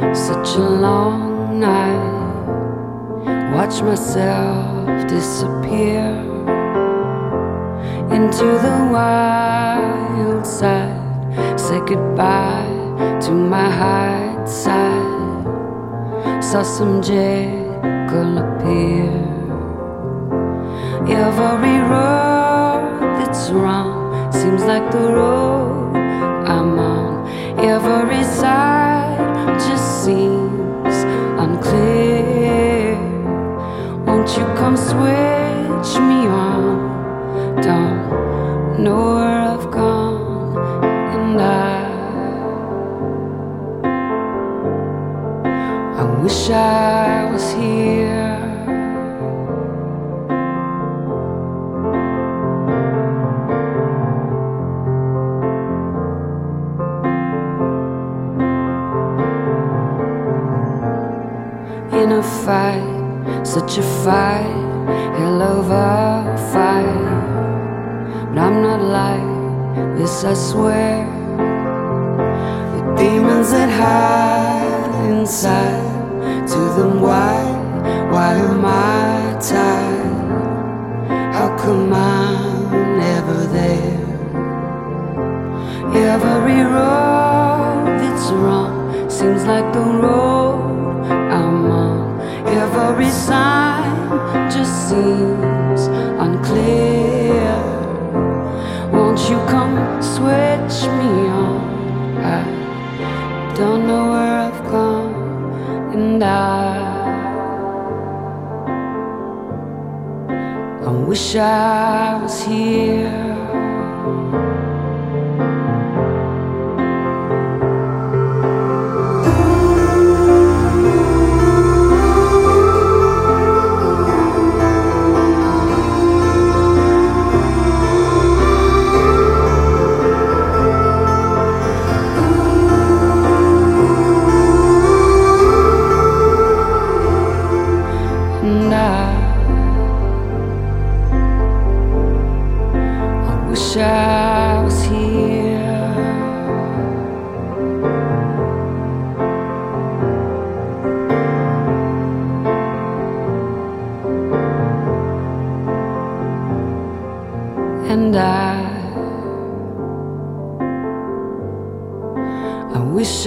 Such a long night. Watch myself disappear into the wild side. Say goodbye to my high side. Saw some Jekyll appear. Every road that's wrong seems like the road I'm on. Every side switch me on? Don't know where I've gone, and I. I wish I was here. In a fight, such a fight, hell of a fight. But I'm not like this, I swear. The demons that hide inside, to them, why, why am I tied? How come I'm never there? Every road that's wrong seems like the road I'm on. Every sign seems unclear. Won't you come switch me on? I don't know where I've gone, and I. I wish I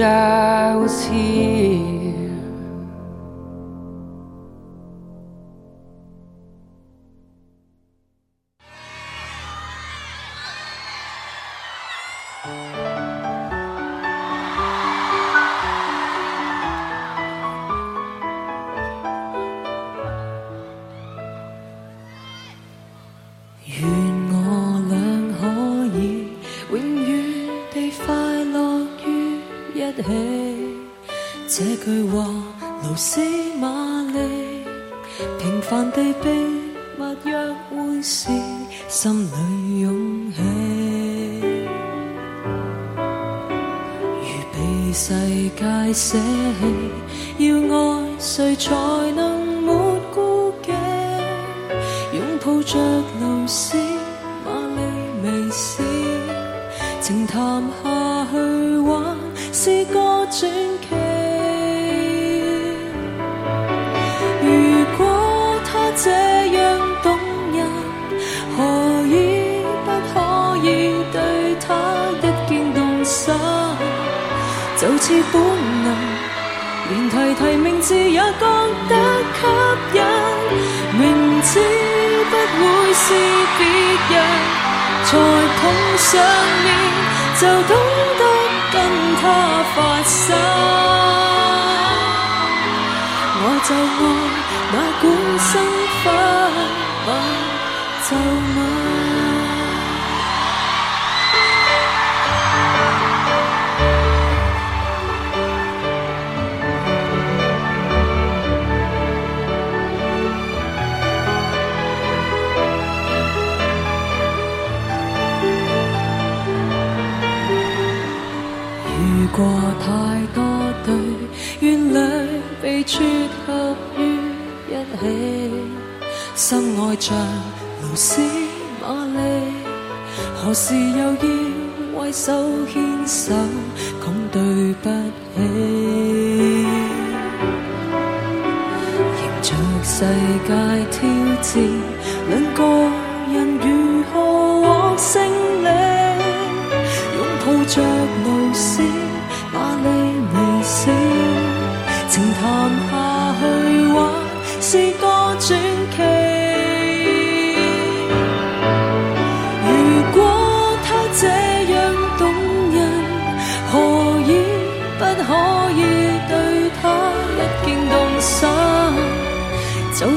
I was here. 舍，要爱谁才能没顾忌？拥抱着露丝，万里微笑，情谈下去还是个传奇。字也觉得吸引。明知不会是别人，才碰上面就懂得跟他发生。我就看那管生分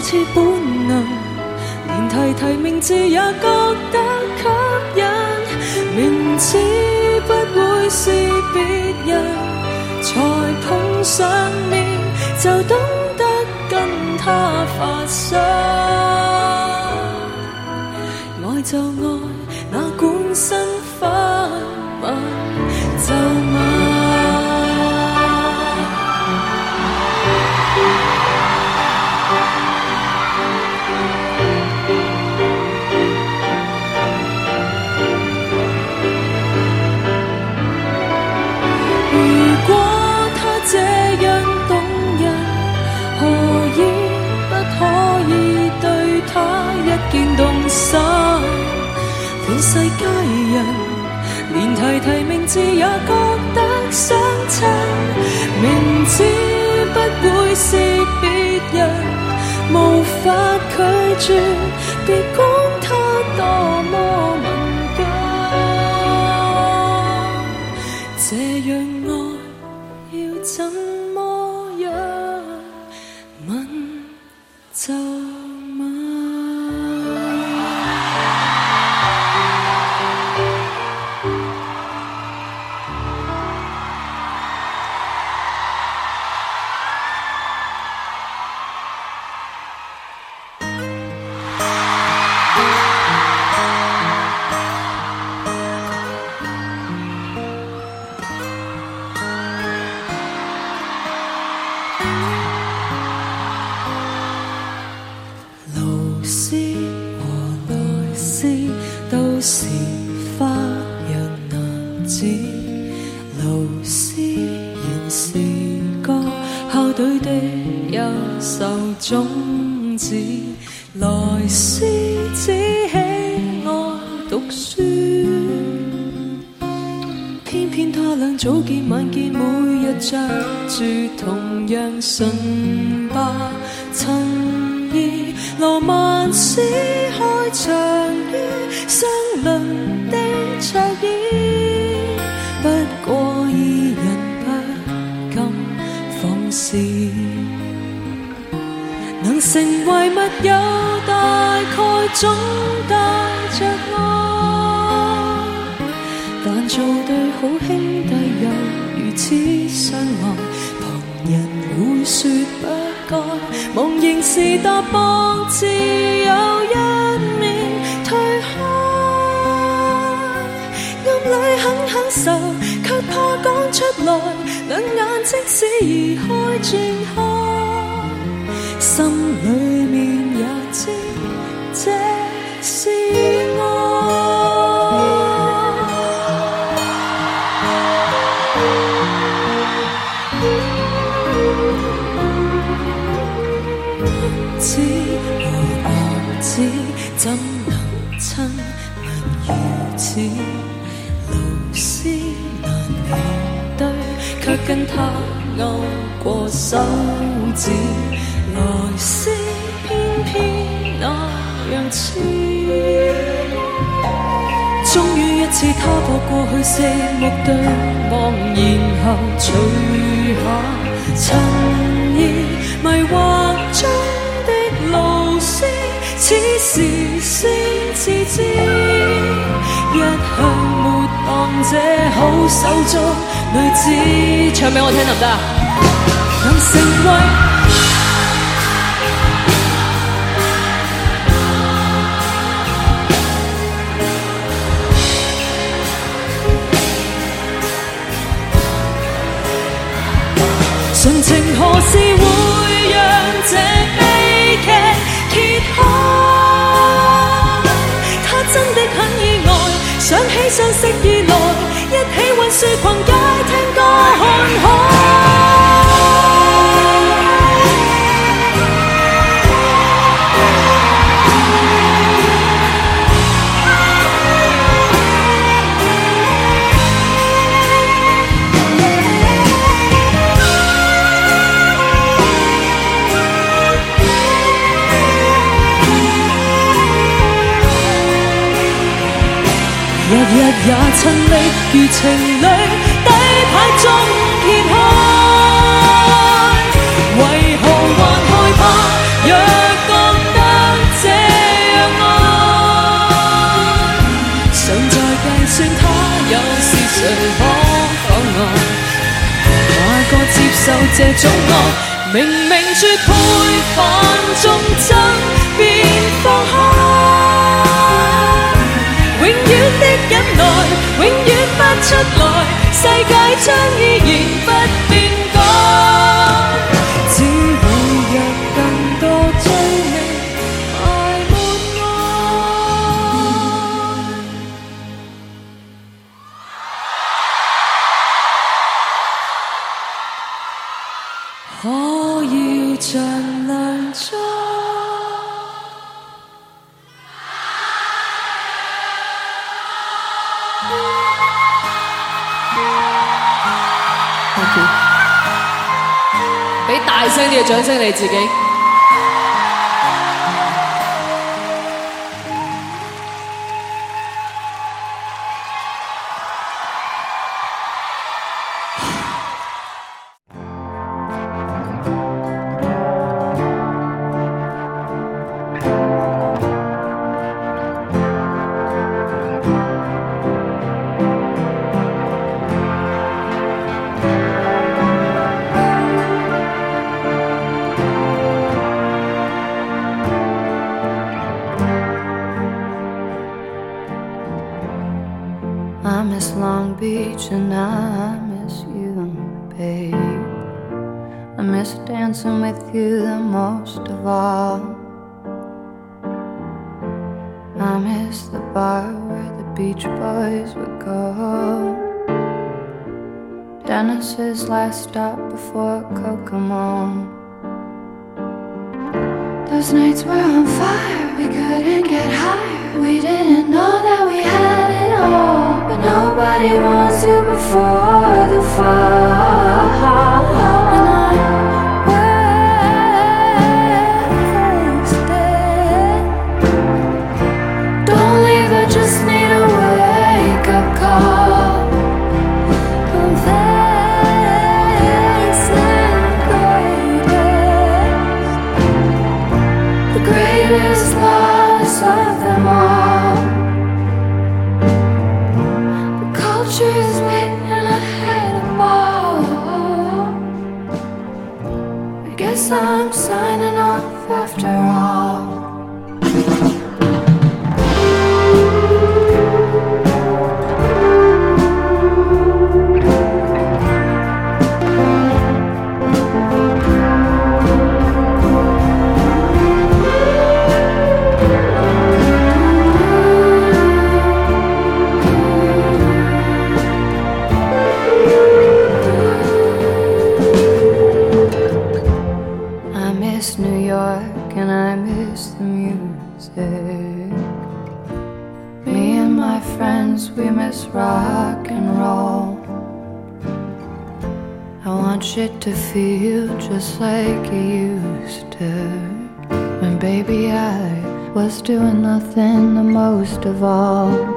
似本能，连提提名字也覺得吸引，明知不會是別人，才碰上面就懂得跟他發生。愛就愛，哪管身份字也觉得相衬，明知不会是别人，无法拒绝别。着住同樣純白衬衣。羅曼史開場於相邻的桌椅，不過二人不敢放肆。能成為密友，大概總帶着愛。但做對好兄此相愛，旁人会说不該，忘形時搭膊自有一面退开，暗里很享受，却怕讲出来，两眼即使移开，转开，心里他勾过手指。來師偏偏那樣痴。終於一次，他撲過去，四目對望，然後除下襯衣，迷惑中的露丝，此時先这好手足女子。唱俾我听得唔得啊？能成为纯情何时会让这悲剧揭开？他真的很意外，想起相识以，一起混雪狂街听歌看海。如情侶，底牌中揭开。為何還害怕？若覺得這樣愛，常在計算他又是誰可否爱？哪個接受這種愛？明明絕配，反中出来，世界将依然不变。掌声你自己。Wants you before the fall. Friends, we miss rock and roll. I want shit to feel just like it used to. When baby I was doing nothing the most of all.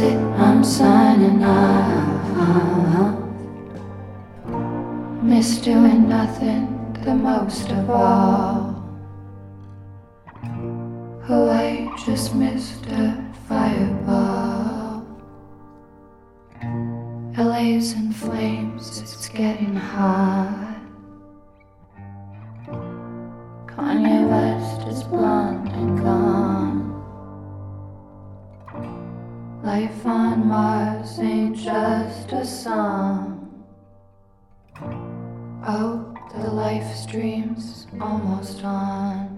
I'm signing off. Miss doing nothing the most of all. Oh, I just missed a fireball. LA's in flames, it's getting hot. Mars ain't just a song. Oh, the life stream's almost on.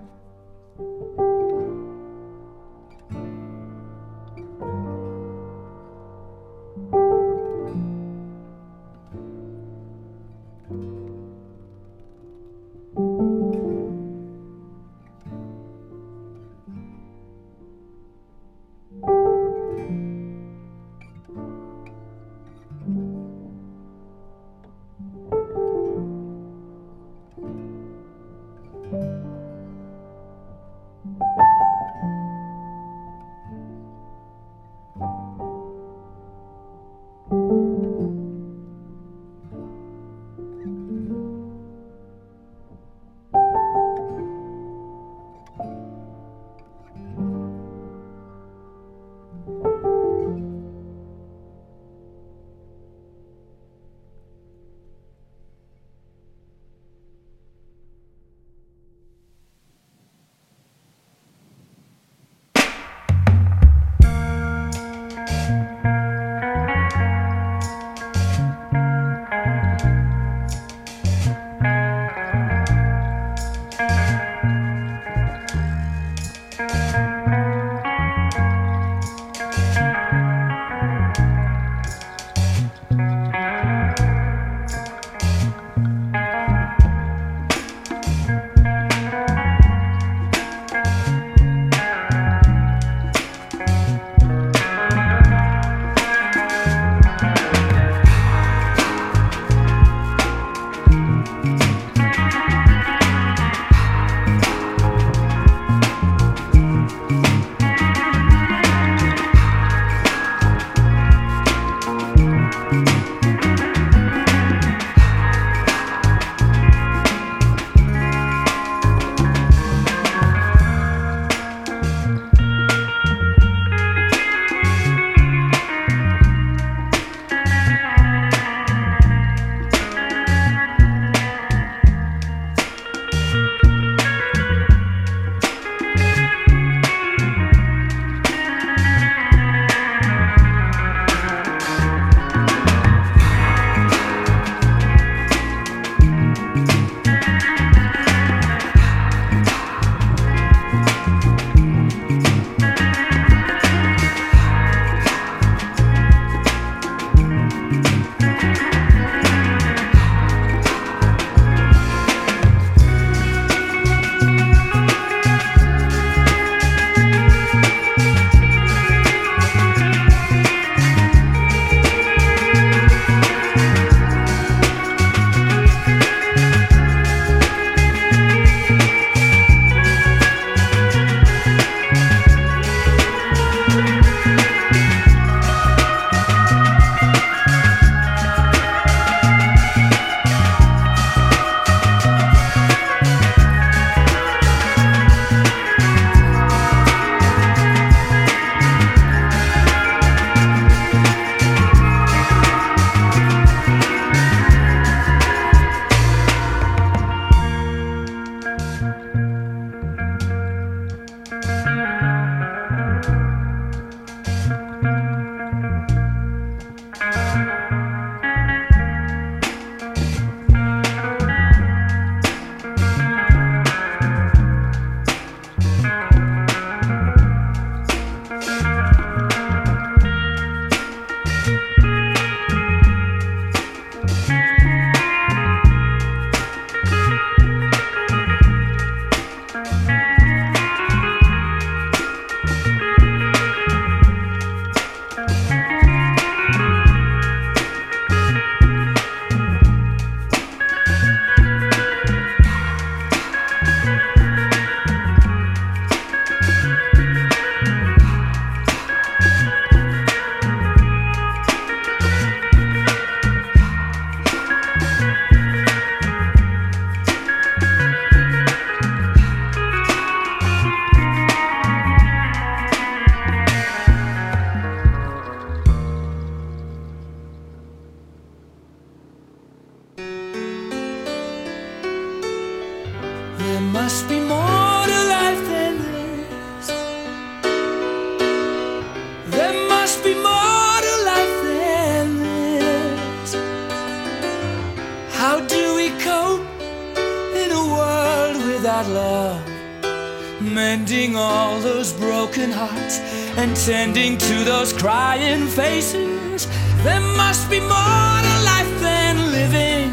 Mending all those broken hearts and tending to those crying faces. There must be more to life than living.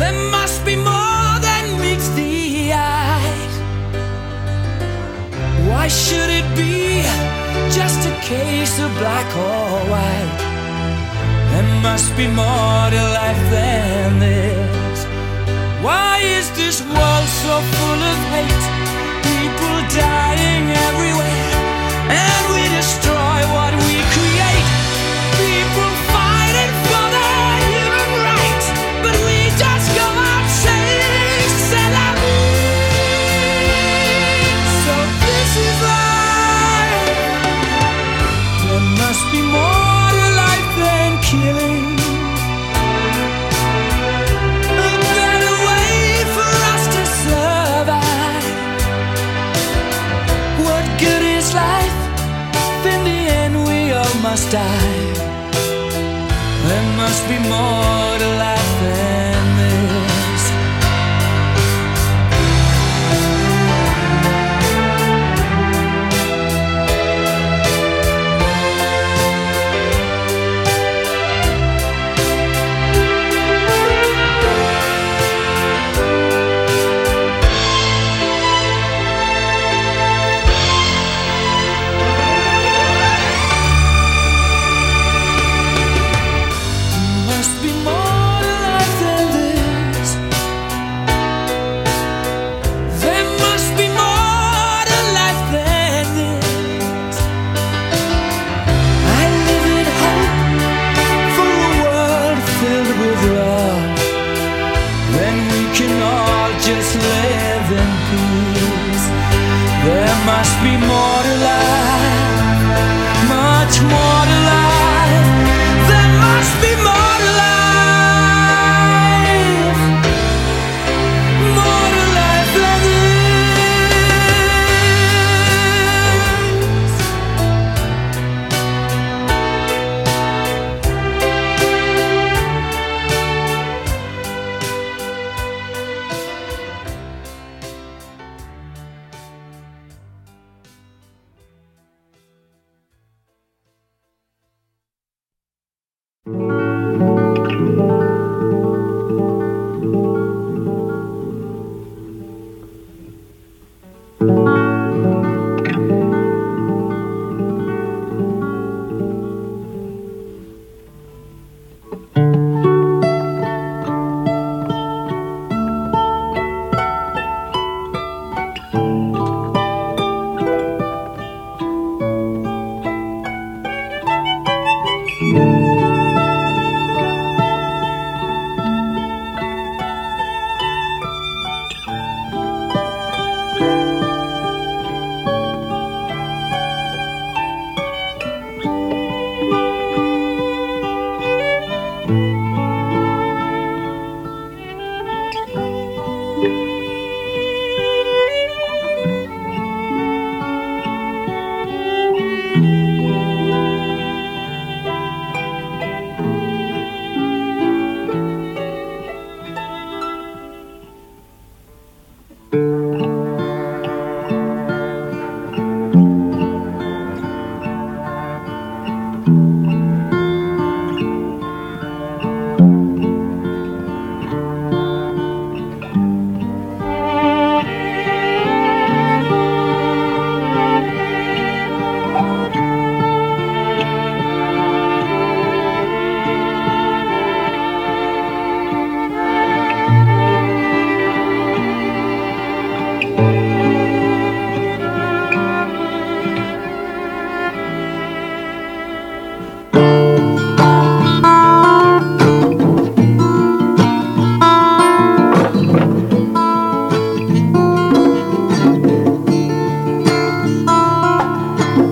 There must be more than meets the eye. Why should it be just a case of black or white? There must be more to life than this. Why is this world so full of hate? People dying everywhere, and we destroy what we create. People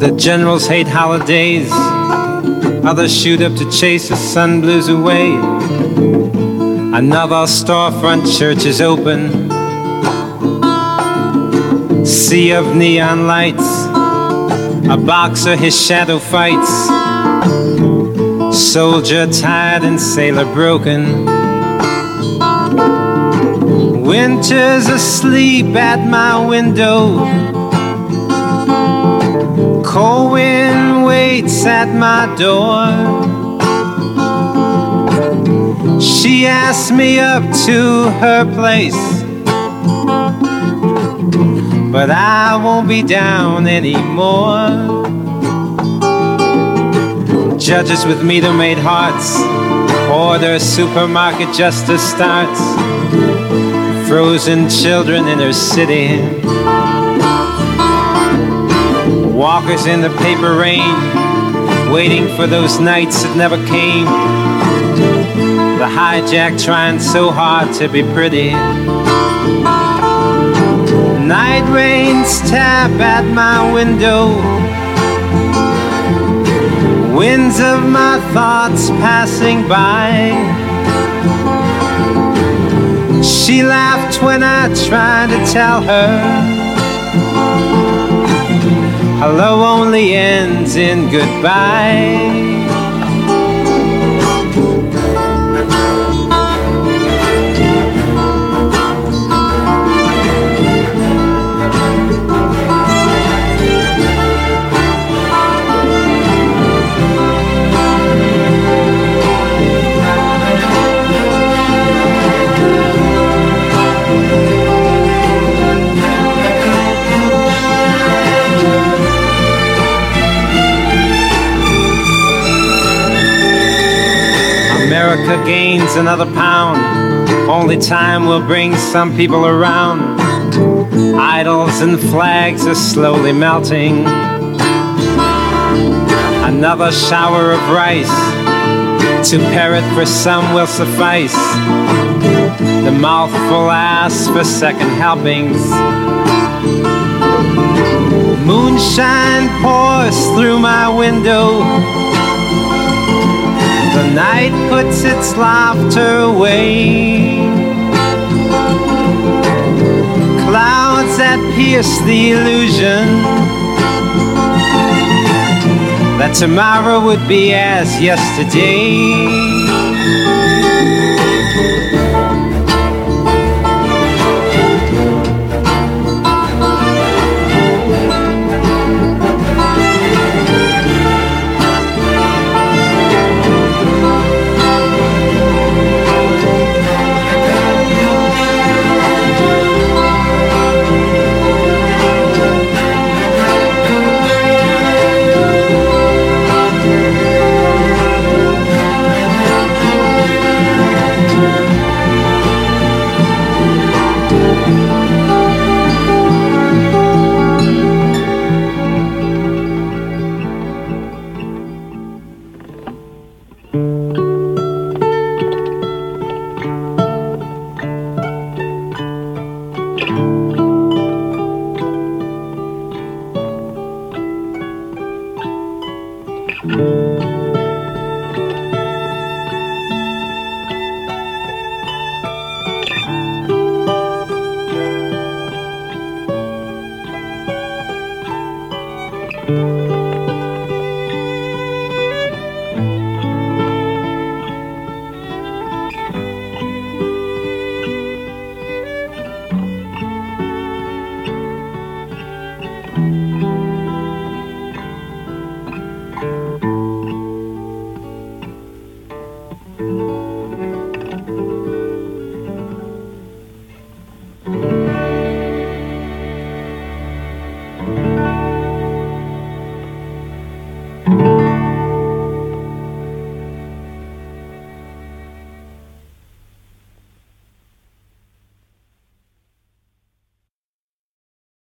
The generals hate holidays, others shoot up to chase the sun blues away. Another storefront church is open. Sea of neon lights, a boxer his shadow fights. Soldier tired and sailor broken. Winter's asleep at my window. Cold wind waits at my door. She asked me up to her place. But I won't be down anymore. Judges with meter made hearts. Order supermarket justice starts. Frozen children in her city. Walkers in the paper rain. Waiting for those nights that never came. The hijack trying so hard to be pretty. Night rains tap at my window. Winds of my thoughts passing by. She laughed when I tried to tell her. Hello only ends in goodbye. Gains another pound. Only time will bring some people around. Idols and flags are slowly melting. Another shower of rice to parrot for some will suffice. The mouthful asks for second helpings. Moonshine pours through my window. Night puts its laughter away. Clouds that pierce the illusion that tomorrow would be as yesterday. You